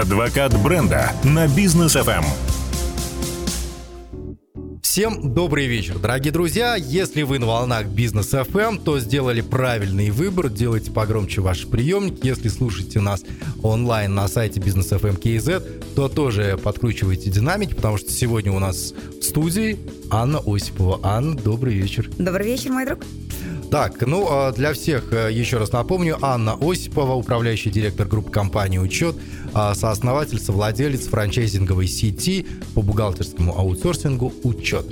Адвокат бренда на бизнес FM. Всем добрый вечер, дорогие друзья. Если вы на волнах Бизнес FM, то сделали правильный выбор. Делайте погромче ваши приемники. Если слушаете нас онлайн на сайте Бизнес FM KZ, то тоже подкручивайте динамики, потому что сегодня у нас в студии Анна Осипова. Анна, добрый вечер. Добрый вечер, мой друг. Так, ну, а для всех э, еще раз напомню, Анна Осипова, управляющий директор группы компании «Учет», а, сооснователь, совладелец франчайзинговой сети по бухгалтерскому аутсорсингу «Учет».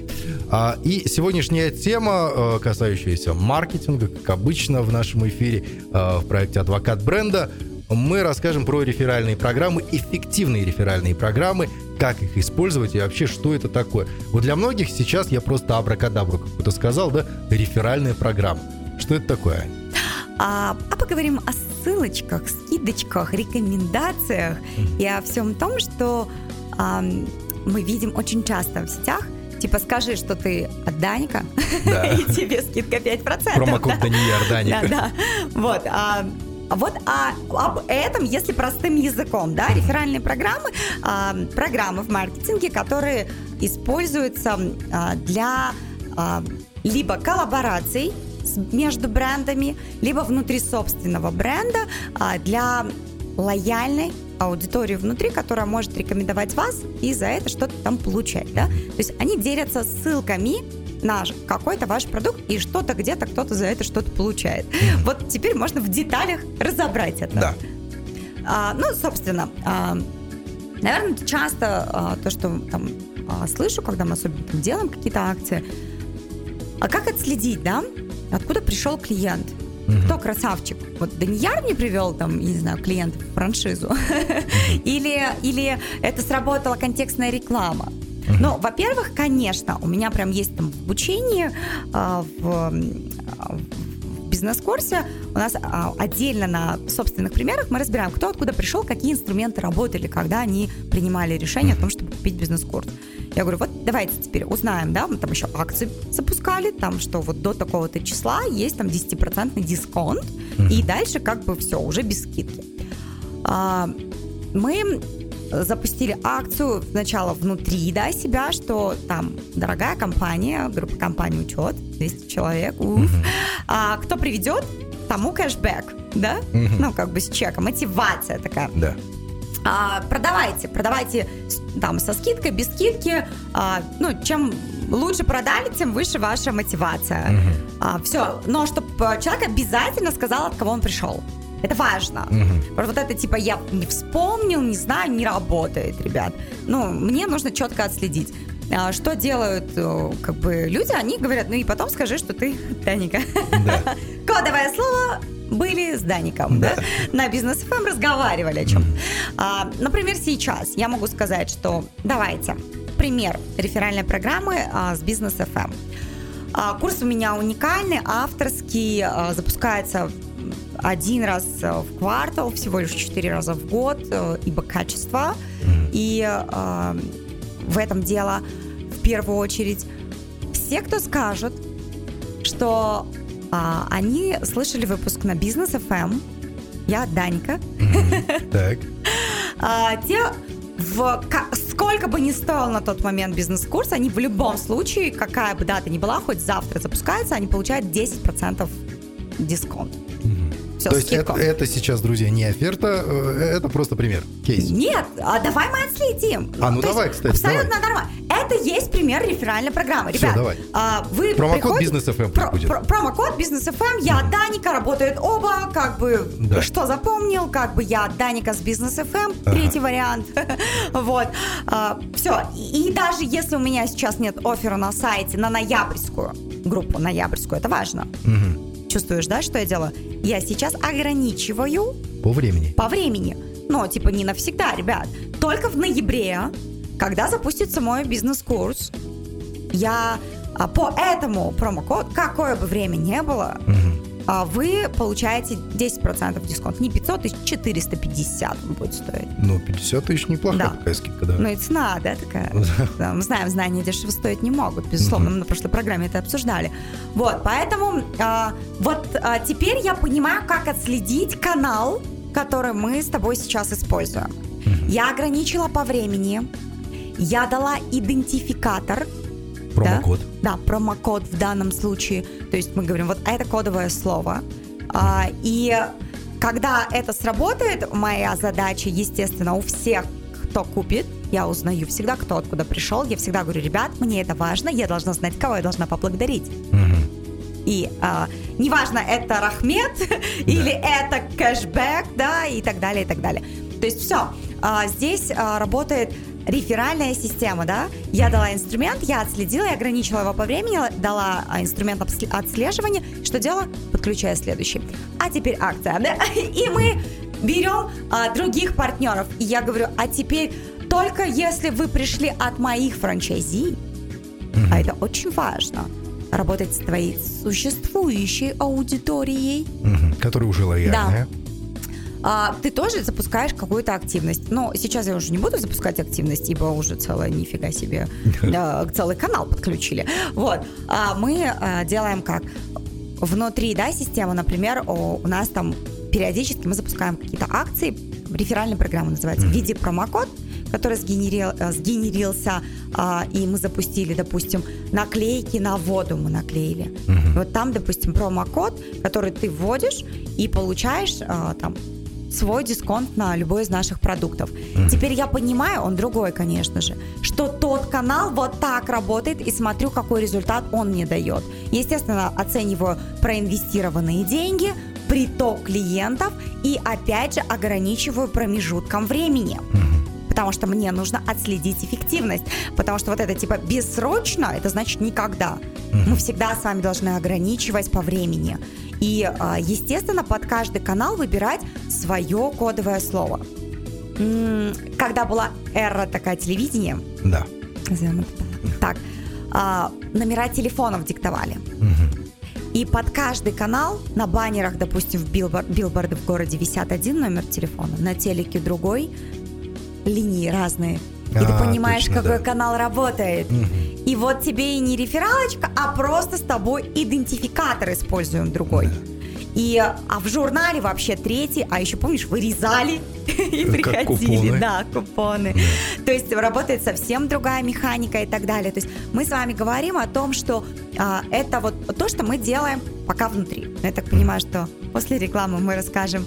А, и сегодняшняя тема, э, касающаяся маркетинга, как обычно в нашем эфире э, в проекте «Адвокат бренда», мы расскажем про реферальные программы, эффективные реферальные программы, как их использовать и вообще, что это такое. Вот для многих сейчас я просто абракадабру какую-то сказал, да, реферальная программа. Что это такое? А, а поговорим о ссылочках, скидочках, рекомендациях mm-hmm. и о всем том, что а, мы видим очень часто в сетях. Типа скажи, что ты от Даника, да. и тебе скидка 5%. Промокод да? Данияр Даник. Да, да. Вот. А, вот а, об этом, если простым языком, да, реферальные программы, а, программы в маркетинге, которые используются а, для а, либо коллабораций между брендами, либо внутри собственного бренда а, для лояльной аудитории внутри, которая может рекомендовать вас и за это что-то там получать, да. То есть они делятся ссылками на какой-то ваш продукт, и что-то где-то кто-то за это что-то получает. Mm-hmm. Вот теперь можно в деталях разобрать это. Да. А, ну, собственно, а, наверное, часто а, то, что там а, слышу, когда мы особенно там, делаем какие-то акции, а как отследить, да, откуда пришел клиент? Кто красавчик? Вот Данияр не привел там, не знаю, клиентов в франшизу? Или, или это сработала контекстная реклама? Ну, во-первых, конечно, у меня прям есть там обучение а, в, в бизнес-курсе. У нас а, отдельно на собственных примерах мы разбираем, кто откуда пришел, какие инструменты работали, когда они принимали решение о том, чтобы купить бизнес-курс. Я говорю, вот давайте теперь узнаем, да, мы там еще акции запускали, там, что вот до такого-то числа есть там 10% дисконт, mm-hmm. и дальше как бы все, уже без скидки. А, мы запустили акцию сначала внутри да, себя, что там дорогая компания, группа компаний учет, 200 человек, уф. Угу. А, кто приведет, тому кэшбэк, да? Угу. Ну, как бы с чеком, мотивация такая. Да. А, продавайте, продавайте там со скидкой, без скидки. А, ну, чем лучше продали, тем выше ваша мотивация. Угу. А, все, но чтобы человек обязательно сказал, от кого он пришел. Это важно. Угу. Вот это типа я не вспомнил, не знаю, не работает, ребят. Ну, мне нужно четко отследить. А, что делают э, как бы люди? Они говорят, ну и потом скажи, что ты Даника. Да. Кодовое слово были с Даником, да. да? На бизнес ФМ разговаривали о чем. Mm. А, например, сейчас я могу сказать, что давайте пример реферальной программы а, с бизнес ФМ. А, курс у меня уникальный, авторский, а, запускается один раз э, в квартал, всего лишь четыре раза в год, э, ибо качество. И э, в этом дело в первую очередь все, кто скажет, что э, они слышали выпуск на бизнес FM, я Данька. Так. А, те в, сколько бы ни стоил на тот момент бизнес-курс, они в любом случае, какая бы дата ни была, хоть завтра запускается, они получают 10% дисконт все, То есть это, это сейчас, друзья, не оферта, э, это просто пример, кейс. Нет, а давай мы отследим. А, ну То давай, кстати, Абсолютно давай. нормально. Это есть пример реферальной программы. Ребят, Все, давай. А, вы Промокод бизнес FM про, будет. Про, промокод бизнес FM, я mm. Даника, работают оба, как бы, да. что запомнил, как бы я Даника с бизнес FM, ага. третий вариант. вот. А, все. И, и даже если у меня сейчас нет оффера на сайте на ноябрьскую группу, ноябрьскую, это важно. Угу Чувствуешь, да, что я делаю? Я сейчас ограничиваю... По времени. По времени. Но, типа, не навсегда, ребят. Только в ноябре, когда запустится мой бизнес-курс, я а, по этому промокоду, какое бы время не было, угу вы получаете 10% дисконт. Не 500 тысяч, 450 он будет стоить. Ну, 50 тысяч неплохая да. такая скидка, да. Ну, и цена, да, такая. да, мы знаем, знания дешево стоить не могут, безусловно. Мы на прошлой программе это обсуждали. Вот, поэтому а, вот а, теперь я понимаю, как отследить канал, который мы с тобой сейчас используем. Я ограничила по времени. Я дала идентификатор. Промокод. Да, да, промокод в данном случае. То есть мы говорим, вот это кодовое слово. А, и когда это сработает, моя задача, естественно, у всех, кто купит, я узнаю всегда, кто откуда пришел. Я всегда говорю, ребят, мне это важно, я должна знать, кого я должна поблагодарить. И а, неважно, это Рахмет да. или это кэшбэк, да, и так далее, и так далее. То есть все. А, здесь а, работает реферальная система, да, я дала инструмент, я отследила, я ограничила его по времени, дала а, инструмент отслеживания, что делала? Подключаю следующий. А теперь акция, да, и мы берем а, других партнеров, и я говорю, а теперь только если вы пришли от моих франчайзи, mm-hmm. а это очень важно, работать с твоей существующей аудиторией, mm-hmm. которая уже лояльная. Да а, ты тоже запускаешь какую-то активность. Но сейчас я уже не буду запускать активность, ибо уже целое нифига себе, целый канал подключили. Вот. А мы а, делаем как? Внутри да, системы, например, у, нас там периодически мы запускаем какие-то акции, реферальная программа называется, mm-hmm. в виде промокод, который сгенерил, э, сгенерился, а, и мы запустили, допустим, наклейки на воду мы наклеили. Uh-huh. Вот там, допустим, промокод, который ты вводишь и получаешь а, там свой дисконт на любой из наших продуктов. Mm-hmm. Теперь я понимаю, он другой, конечно же, что тот канал вот так работает и смотрю, какой результат он мне дает. Естественно, оцениваю проинвестированные деньги, приток клиентов и опять же ограничиваю промежутком времени. Mm-hmm. Потому что мне нужно отследить эффективность. Потому что вот это типа бессрочно, это значит никогда. Мы всегда с вами должны ограничивать по времени. И, а, естественно, под каждый канал выбирать свое кодовое слово. Когда была эра такая телевидения, да. так, а, номера телефонов диктовали. И под каждый канал на баннерах, допустим, в билбор, билборды в городе висят один номер телефона, на телеке другой, линии разные. И а, ты понимаешь, точно, какой да. канал работает. Угу. И вот тебе и не рефералочка, а просто с тобой идентификатор используем другой. Да. И, а в журнале вообще третий, а еще помнишь, вырезали и приходили. Купоны. Да, купоны. Да. То есть работает совсем другая механика и так далее. То есть мы с вами говорим о том, что а, это вот то, что мы делаем пока внутри. Я так понимаю, что после рекламы мы расскажем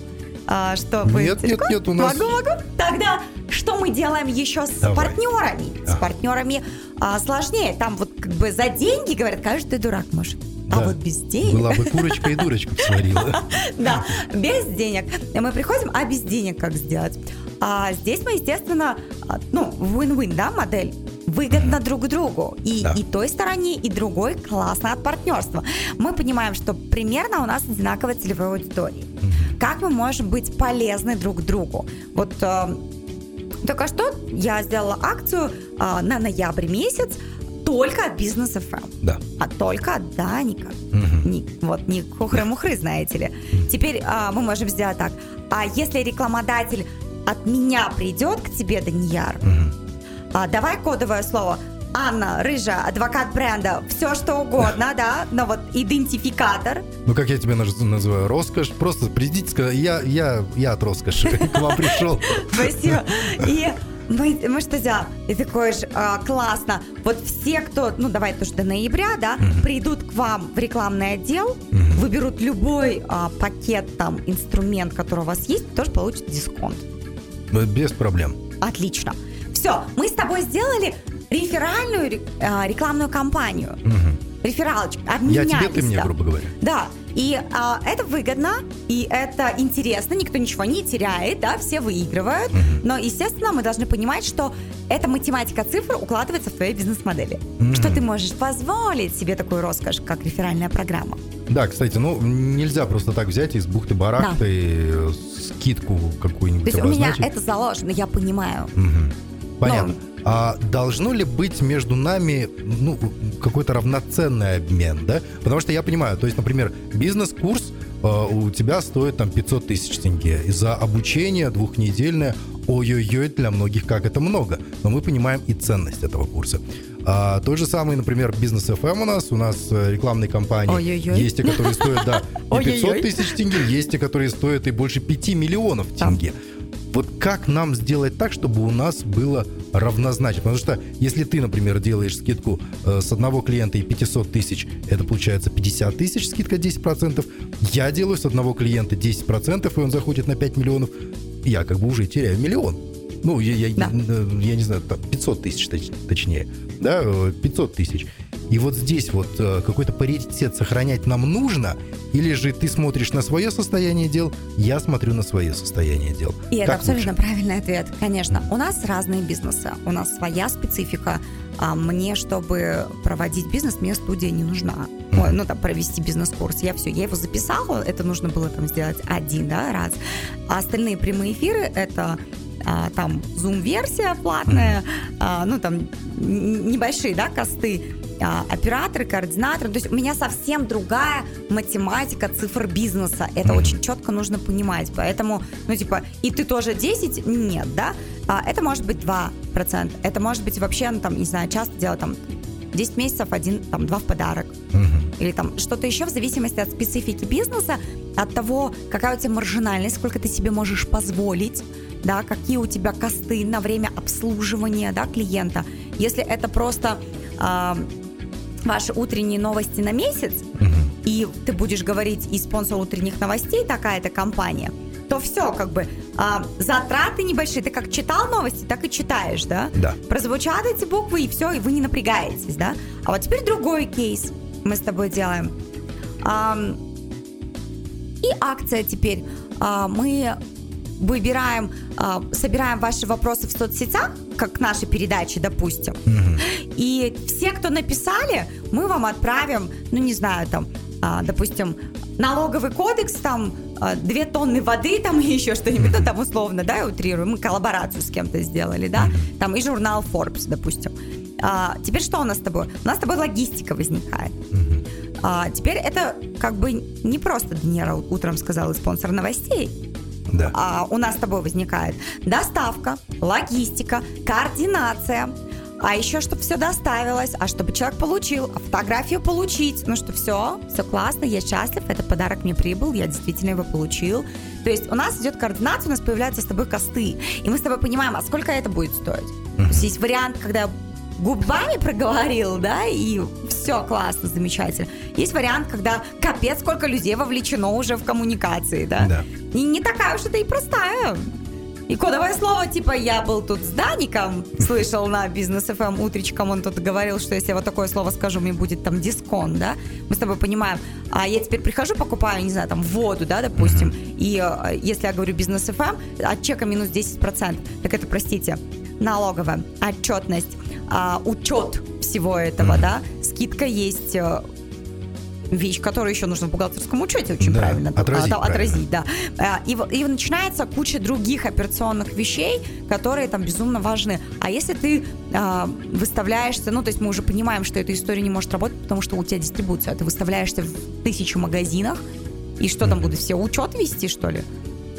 а, что вы... Нет, нет, нет, у нас... Могу, могу. Тогда что мы делаем еще с Давай. партнерами? А. С партнерами а, сложнее. Там вот как бы за деньги говорят, ты дурак, может. А да. А вот без денег... Была бы курочка и дурочку сварила. Да, без денег. Мы приходим, а без денег как сделать? А здесь мы, естественно, а, ну, win-win, да, модель выгодно друг другу. И, да. и той стороне, и другой классно от партнерства. Мы понимаем, что примерно у нас одинаковая целевая аудитория. Как мы можем быть полезны друг другу? Вот э, только что я сделала акцию э, на ноябрь месяц только от бизнес FM. Да. А только от Даника. Угу. Не, вот не хухры-мухры, знаете ли. Теперь а, мы можем сделать так. А если рекламодатель от меня придет к тебе, Данияр, угу а, давай кодовое слово. Анна, рыжая, адвокат бренда, все что угодно, да, но вот идентификатор. Ну, как я тебя называю, роскошь, просто придите, сказать, я, я, я от роскоши к вам пришел. Спасибо. И мы, мы что сделаем? И такой же а, классно. Вот все, кто, ну давай тоже до ноября, да, uh придут к вам в рекламный отдел, uh выберут любой а, пакет, там, инструмент, который у вас есть, тоже получат дисконт. Без проблем. Отлично. Все, мы с тобой сделали реферальную э, рекламную кампанию. Угу. Рефералочку. Я тебе, ты мне, грубо говоря. Да. И а, это выгодно, и это интересно, никто ничего не теряет, да, все выигрывают. Угу. Но, естественно, мы должны понимать, что эта математика цифр укладывается в твоей бизнес-модели. Угу. Что ты можешь позволить себе такую роскошь, как реферальная программа. Да, кстати, ну нельзя просто так взять из бухты-барахты да. Э, скидку какую-нибудь То есть у меня это заложено, я понимаю. Угу. Понятно. Но... А должно ли быть между нами ну, какой-то равноценный обмен, да? Потому что я понимаю, то есть, например, бизнес-курс э, у тебя стоит там 500 тысяч тенге. И за обучение двухнедельное, ой-ой-ой, для многих как это много. Но мы понимаем и ценность этого курса. А, тот же самый, например, бизнес FM у нас. У нас э, рекламные кампании. Ой-ой-ой. Есть те, которые стоят, да, и 500 тысяч тенге, есть те, которые стоят и больше 5 миллионов тенге. Вот как нам сделать так, чтобы у нас было равнозначно? Потому что если ты, например, делаешь скидку э, с одного клиента и 500 тысяч, это получается 50 тысяч, скидка 10%. Я делаю с одного клиента 10%, и он заходит на 5 миллионов. Я как бы уже теряю миллион. Ну, я, я, Да. э, я не знаю, там 500 тысяч точ- точнее. Да, э, 500 тысяч. И вот здесь вот э, какой-то паритет сохранять нам нужно, или же ты смотришь на свое состояние дел, я смотрю на свое состояние дел. И это Как абсолютно лучше? правильный ответ. Конечно, у нас разные бизнесы, у нас своя специфика. А мне, чтобы проводить бизнес, мне студия не нужна. Ой, ну, там, провести бизнес-курс. Я все, я его записала, это нужно было там сделать один, да, раз. А остальные прямые эфиры — это а, там Zoom-версия платная, а, ну, там небольшие, да, косты, а, операторы, координаторы. То есть у меня совсем другая математика цифр бизнеса. Это очень четко нужно понимать. Поэтому, ну, типа, и ты тоже 10? Нет, да? А, это может быть 2%. Это может быть вообще, ну, там, не знаю, часто делать там 10 месяцев, один, там, два в подарок. Или там что-то еще в зависимости от специфики бизнеса, от того, какая у тебя маржинальность, сколько ты себе можешь позволить, да, какие у тебя косты на время обслуживания, да, клиента. Если это просто а, ваши утренние новости на месяц, и ты будешь говорить и спонсор утренних новостей такая-то компания, то все, как бы, а, затраты небольшие. Ты как читал новости, так и читаешь, да? Да. Прозвучат эти буквы, и все, и вы не напрягаетесь, да? А вот теперь другой кейс мы с тобой делаем. Ам, и акция теперь. А, мы выбираем, а, собираем ваши вопросы в соцсетях, как к нашей передаче, допустим. И все, кто написали, мы вам отправим, ну не знаю, там, а, допустим, налоговый кодекс, там, а, две тонны воды, там, и еще что-нибудь, ну, там, условно, да, я утрирую, мы коллаборацию с кем-то сделали, да, там, и журнал Forbes, допустим. А, теперь что у нас с тобой? У нас с тобой логистика возникает. А, теперь это как бы не просто Даниэра утром сказала спонсор новостей, Да. а у нас с тобой возникает доставка, логистика, координация. А еще, чтобы все доставилось, а чтобы человек получил, а фотографию получить. Ну что, все, все классно, я счастлив, это подарок мне прибыл, я действительно его получил. То есть у нас идет координация, у нас появляются с тобой косты. И мы с тобой понимаем, а сколько это будет стоить. То есть есть вариант, когда я губами проговорил, да, и все классно, замечательно. Есть вариант, когда капец, сколько людей вовлечено уже в коммуникации, да. Да. И не такая уж это и простая. И кодовое слово, типа, я был тут с Даником, слышал на бизнес FM утречком, он тут говорил, что если я вот такое слово скажу, мне будет там дисконт, да? Мы с тобой понимаем. А я теперь прихожу, покупаю, не знаю, там, воду, да, допустим, и э, если я говорю бизнес FM, от чека минус 10%, так это, простите, налоговая, отчетность, а, учет всего этого, да, скидка есть э, вещь, которую еще нужно в бухгалтерском учете очень Да, правильно отразить а, да, отразить, да. А, И, и начинается куча других операционных вещей, которые там безумно важны. А если ты а, выставляешься, ну, то есть мы уже понимаем, что эта история не может работать, потому что у тебя дистрибуция, а ты выставляешься в тысячу магазинах, и что там будут все учет вести, что ли?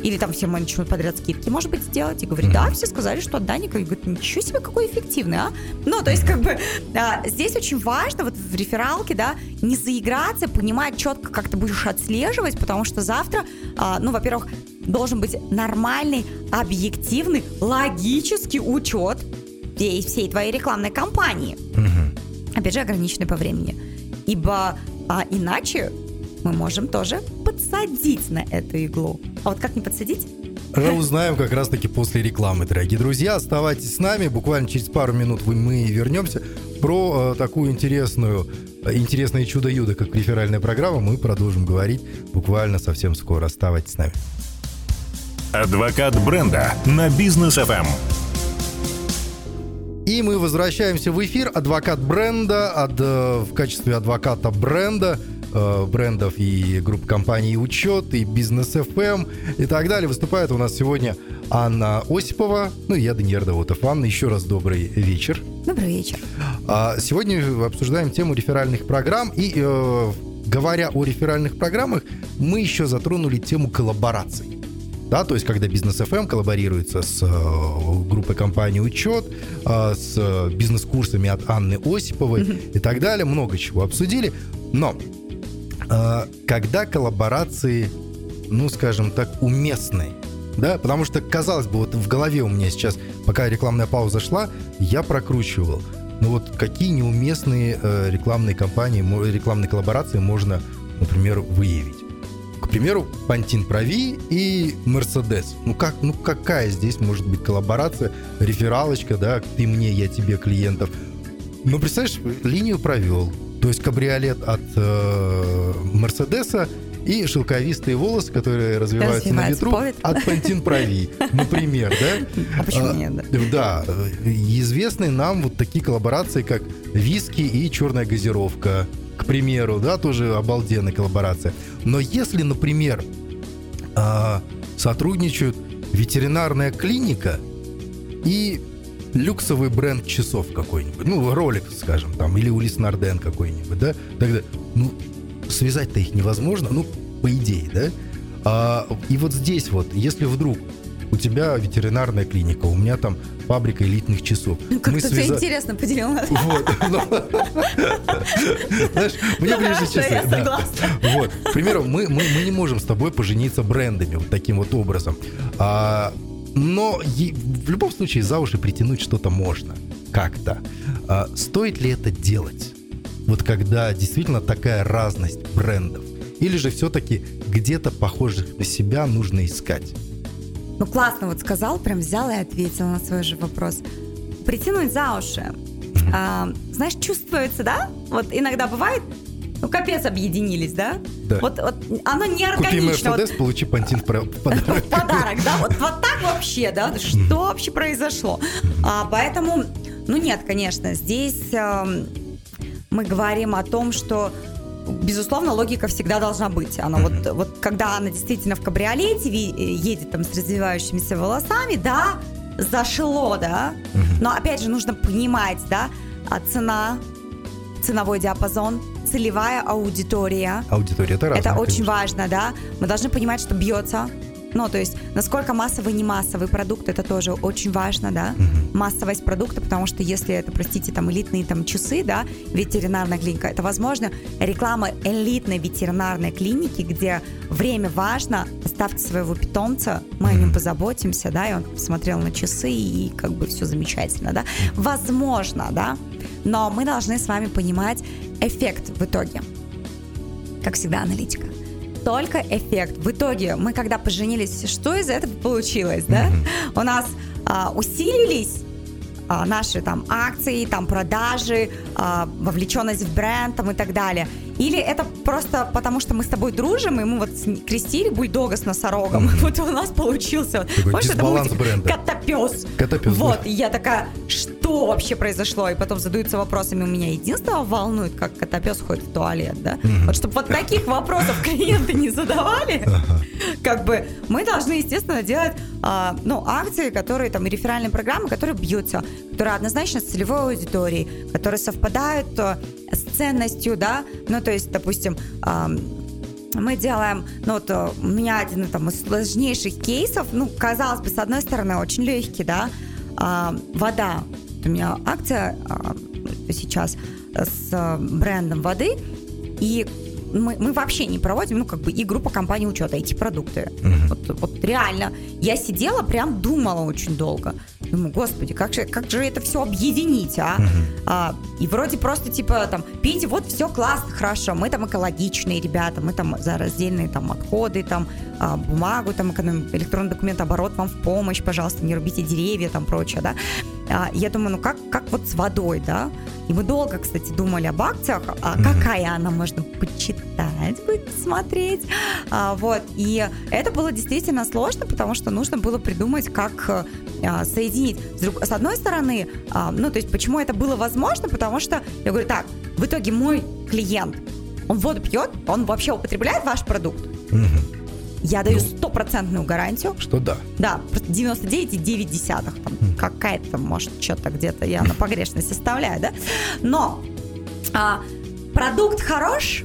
Или там все начнут подряд скидки, может быть, сделать. И говорит, да, все сказали, что от Даника. И говорит, ничего себе, какой эффективный, а? Ну, то есть, как бы, а, здесь очень важно вот в рефералке, да, не заиграться, понимать четко, как ты будешь отслеживать, потому что завтра, а, ну, во-первых, должен быть нормальный, объективный, логический учет всей, всей твоей рекламной кампании. Опять же, ограниченный по времени. Ибо а, иначе мы можем тоже подсадить на эту иглу. А вот как не подсадить? Узнаем как раз-таки после рекламы, дорогие друзья. Оставайтесь с нами. Буквально через пару минут мы вернемся. Про э, такую интересную, э, интересное чудо-юдо, как реферальная программа, мы продолжим говорить буквально совсем скоро. Оставайтесь с нами. Адвокат бренда на бизнес FM. И мы возвращаемся в эфир. Адвокат бренда ад- э, в качестве адвоката бренда э, брендов и групп компаний «Учет», и «Бизнес FM» и так далее. Выступает у нас сегодня Анна Осипова, ну и я, Даниил Давутов. Анна, еще раз добрый вечер. Добрый вечер. А, Сегодня обсуждаем тему реферальных программ. И э, говоря о реферальных программах, мы еще затронули тему коллабораций. Да, то есть, когда бизнес FM коллаборируется с э, группой компании «Учет», э, с бизнес-курсами от Анны Осиповой и так далее, много чего обсудили. Но когда коллаборации, ну, скажем так, уместны, да, потому что, казалось бы, вот в голове у меня сейчас, пока рекламная пауза шла, я прокручивал, ну вот какие неуместные э, рекламные кампании, рекламные коллаборации можно, например, выявить. К примеру, Пантин Прави и Мерседес. Ну как, ну какая здесь может быть коллаборация, рефералочка, да, ты мне, я тебе клиентов. Ну представляешь, линию провел. То есть кабриолет от э, Мерседеса и шелковистые волосы, которые развиваются на ветру повод. от Пантин Прави, например, да? А почему нет? Да, известны нам вот такие коллаборации, как виски и черная газировка, к примеру, да, тоже обалденная коллаборация. Но если, например, а, сотрудничают ветеринарная клиника и люксовый бренд часов какой-нибудь, ну, ролик, скажем, там, или Улис Нарден какой-нибудь, да, тогда, ну, связать-то их невозможно, ну, по идее, да? А, и вот здесь вот, если вдруг у тебя ветеринарная клиника, у меня там фабрика элитных часов. Ну, как-то связа... ты интересно поделил. Вот. Ну, знаешь, мне ближе часы. Вот. К примеру, мы, не можем с тобой пожениться брендами вот таким вот образом. Но в любом случае за уши притянуть что-то можно. Как-то. А, стоит ли это делать? Вот когда действительно такая разность брендов. Или же все-таки где-то похожих на себя нужно искать? Ну, классно вот сказал, прям взял и ответил на свой же вопрос. Притянуть за уши. А, знаешь, чувствуется, да? Вот иногда бывает, ну, капец, объединились, да? Да. Вот, вот оно не органично. Купи Мерседес, вот, получи Пантин в подарок. В подарок, да? Вот, вот так вообще, да? Что вообще произошло? А, поэтому, ну нет, конечно, здесь э, мы говорим о том, что безусловно, логика всегда должна быть. Она mm-hmm. вот, вот когда она действительно в кабриолете едет там с развивающимися волосами, да, зашло, да. Mm-hmm. Но опять же нужно понимать, да, а цена, ценовой диапазон, целевая аудитория. Аудитория это разное, Это очень конечно. важно, да. Мы должны понимать, что бьется ну, то есть, насколько массовый, не массовый продукт, это тоже очень важно, да, угу. массовость продукта, потому что если это, простите, там, элитные там часы, да, ветеринарная клиника, это, возможно, реклама элитной ветеринарной клиники, где время важно, оставьте своего питомца, мы о нем позаботимся, да, и он посмотрел на часы, и как бы все замечательно, да. Возможно, да, но мы должны с вами понимать эффект в итоге. Как всегда, аналитика только эффект. В итоге мы, когда поженились, что из этого получилось, да? У нас а, усилились а, наши там акции, там продажи, а, вовлеченность в бренд там, и так далее. Или это просто потому, что мы с тобой дружим, и мы вот крестили бульдога с носорогом. Mm-hmm. Вот у нас получился. Такой Помнишь, это мультик бренда. Котопес. Котопес. Вот, да. и я такая, что вообще произошло? И потом задаются вопросами. У меня единственного волнует, как котопес ходит в туалет, да? Mm-hmm. Вот чтобы вот таких вопросов клиенты не задавали, как бы мы должны, естественно, делать а, ну, акции, которые там, и реферальные программы, которые бьются, которые однозначно с целевой аудиторией, которые совпадают э, с ценностью, да, ну, то есть, допустим, мы делаем, ну вот э, у меня один там, из сложнейших кейсов, ну, казалось бы, с одной стороны, очень легкий, да, вода. У меня акция сейчас с брендом воды, и мы, мы вообще не проводим, ну, как бы, и группа компаний учета, эти продукты. Uh-huh. Вот, вот реально. Я сидела, прям думала очень долго. Думаю, господи, как же, как же это все объединить, а? Uh-huh. а? И вроде просто, типа, там, пейте, вот все классно, хорошо, мы там экологичные ребята, мы там за раздельные там отходы, там, а, бумагу, там, электронный документ, оборот вам в помощь, пожалуйста, не рубите деревья, там, прочее, да? А, я думаю, ну, как, как вот с водой, да? И мы долго, кстати, думали об акциях, а mm-hmm. какая она можно почитать, будет смотреть. А, вот. И это было действительно сложно, потому что нужно было придумать, как а, соединить. С, друг, с одной стороны, а, ну, то есть, почему это было возможно? Потому что я говорю, так, в итоге мой клиент, он воду пьет, он вообще употребляет ваш продукт. Mm-hmm. Я даю ну. стопроцентную гарантию. Что да. Да, просто 99,9. Там, mm. Какая-то, может, что-то где-то я на погрешность оставляю, да? Но а, продукт хорош,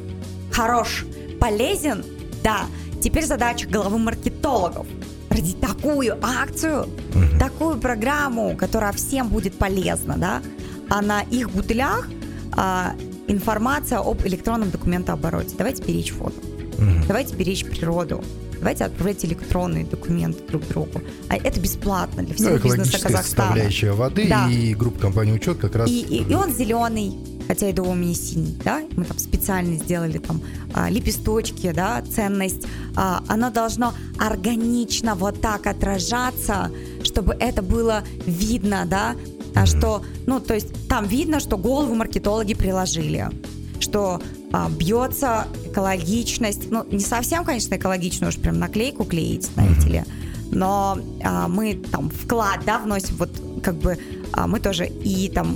хорош, полезен, да. Теперь задача головы маркетологов родить такую акцию, mm-hmm. такую программу, которая всем будет полезна, да, а на их бутылях а, информация об электронном документообороте. Давайте беречь фото. Mm-hmm. Давайте беречь природу. Давайте отправлять электронные документы друг другу. А это бесплатно для всего ну, бизнеса Казахстана. составляющая воды да. и группа компании «Учет» как раз... И, и, и он зеленый, хотя и дома не синий, да, мы там специально сделали там а, лепесточки, да, ценность, а, оно должно органично вот так отражаться, чтобы это было видно, да, а что, ну, то есть там видно, что голову маркетологи приложили, что а, бьется экологичность, ну, не совсем, конечно, экологично, уж прям наклейку клеить, знаете ли, но а, мы там вклад, да, вносим, вот как бы а, мы тоже и там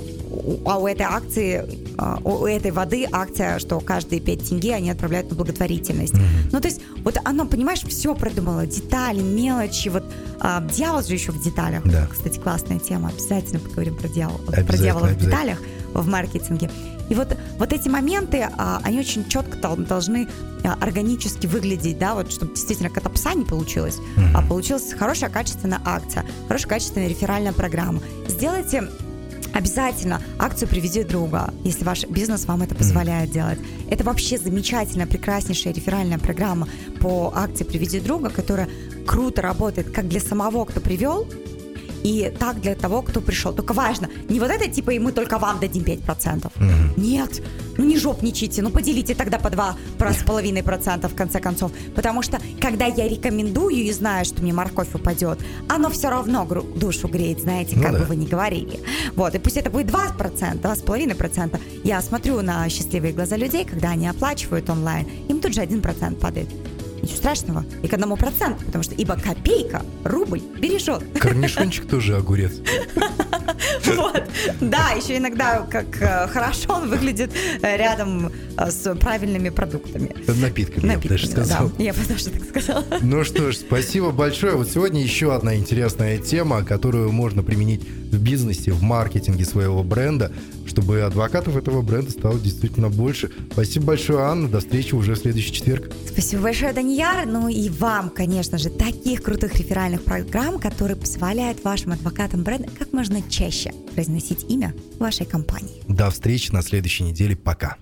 а у этой акции, а, у этой воды акция, что каждые 5 тенге они отправляют на благотворительность. Mm-hmm. Ну, то есть, вот оно, понимаешь, все продумало, детали, мелочи, вот а, дьявол же еще в деталях. Да. Кстати, классная тема, обязательно поговорим про дьявол, про дьявола в деталях в маркетинге. И вот, вот эти моменты, а, они очень четко должны а, органически выглядеть, да, вот чтобы действительно кота пса не получилось, mm-hmm. а получилась хорошая качественная акция, хорошая качественная реферальная программа. Сделайте обязательно акцию «Приведи друга», если ваш бизнес вам это позволяет mm. делать. Это вообще замечательная, прекраснейшая реферальная программа по акции «Приведи друга», которая круто работает как для самого, кто привел, и так для того, кто пришел. Только важно, не вот это типа, и мы только вам дадим 5%. Mm-hmm. Нет, ну не жопничайте, ну поделите тогда по 2,5% в конце концов. Потому что, когда я рекомендую и знаю, что мне морковь упадет, оно все равно душу греет, знаете, ну как ну, бы да. вы ни говорили. Вот, и пусть это будет 2%, 2,5%. Я смотрю на счастливые глаза людей, когда они оплачивают онлайн, им тут же 1% падает. Ничего страшного. И к одному проценту, потому что ибо копейка рубль бережет. Корнишончик тоже огурец. Вот. Да, еще иногда как э, хорошо он выглядит э, рядом э, с правильными продуктами. Напитками, я бы даже сказал. Да, я бы даже так сказала. Ну что ж, спасибо большое. Вот сегодня еще одна интересная тема, которую можно применить в бизнесе, в маркетинге своего бренда, чтобы адвокатов этого бренда стало действительно больше. Спасибо большое, Анна. До встречи уже в следующий четверг. Спасибо большое, Данияр. Ну и вам, конечно же, таких крутых реферальных программ, которые позволяют вашим адвокатам бренда как можно чаще произносить имя вашей компании. До встречи на следующей неделе. Пока.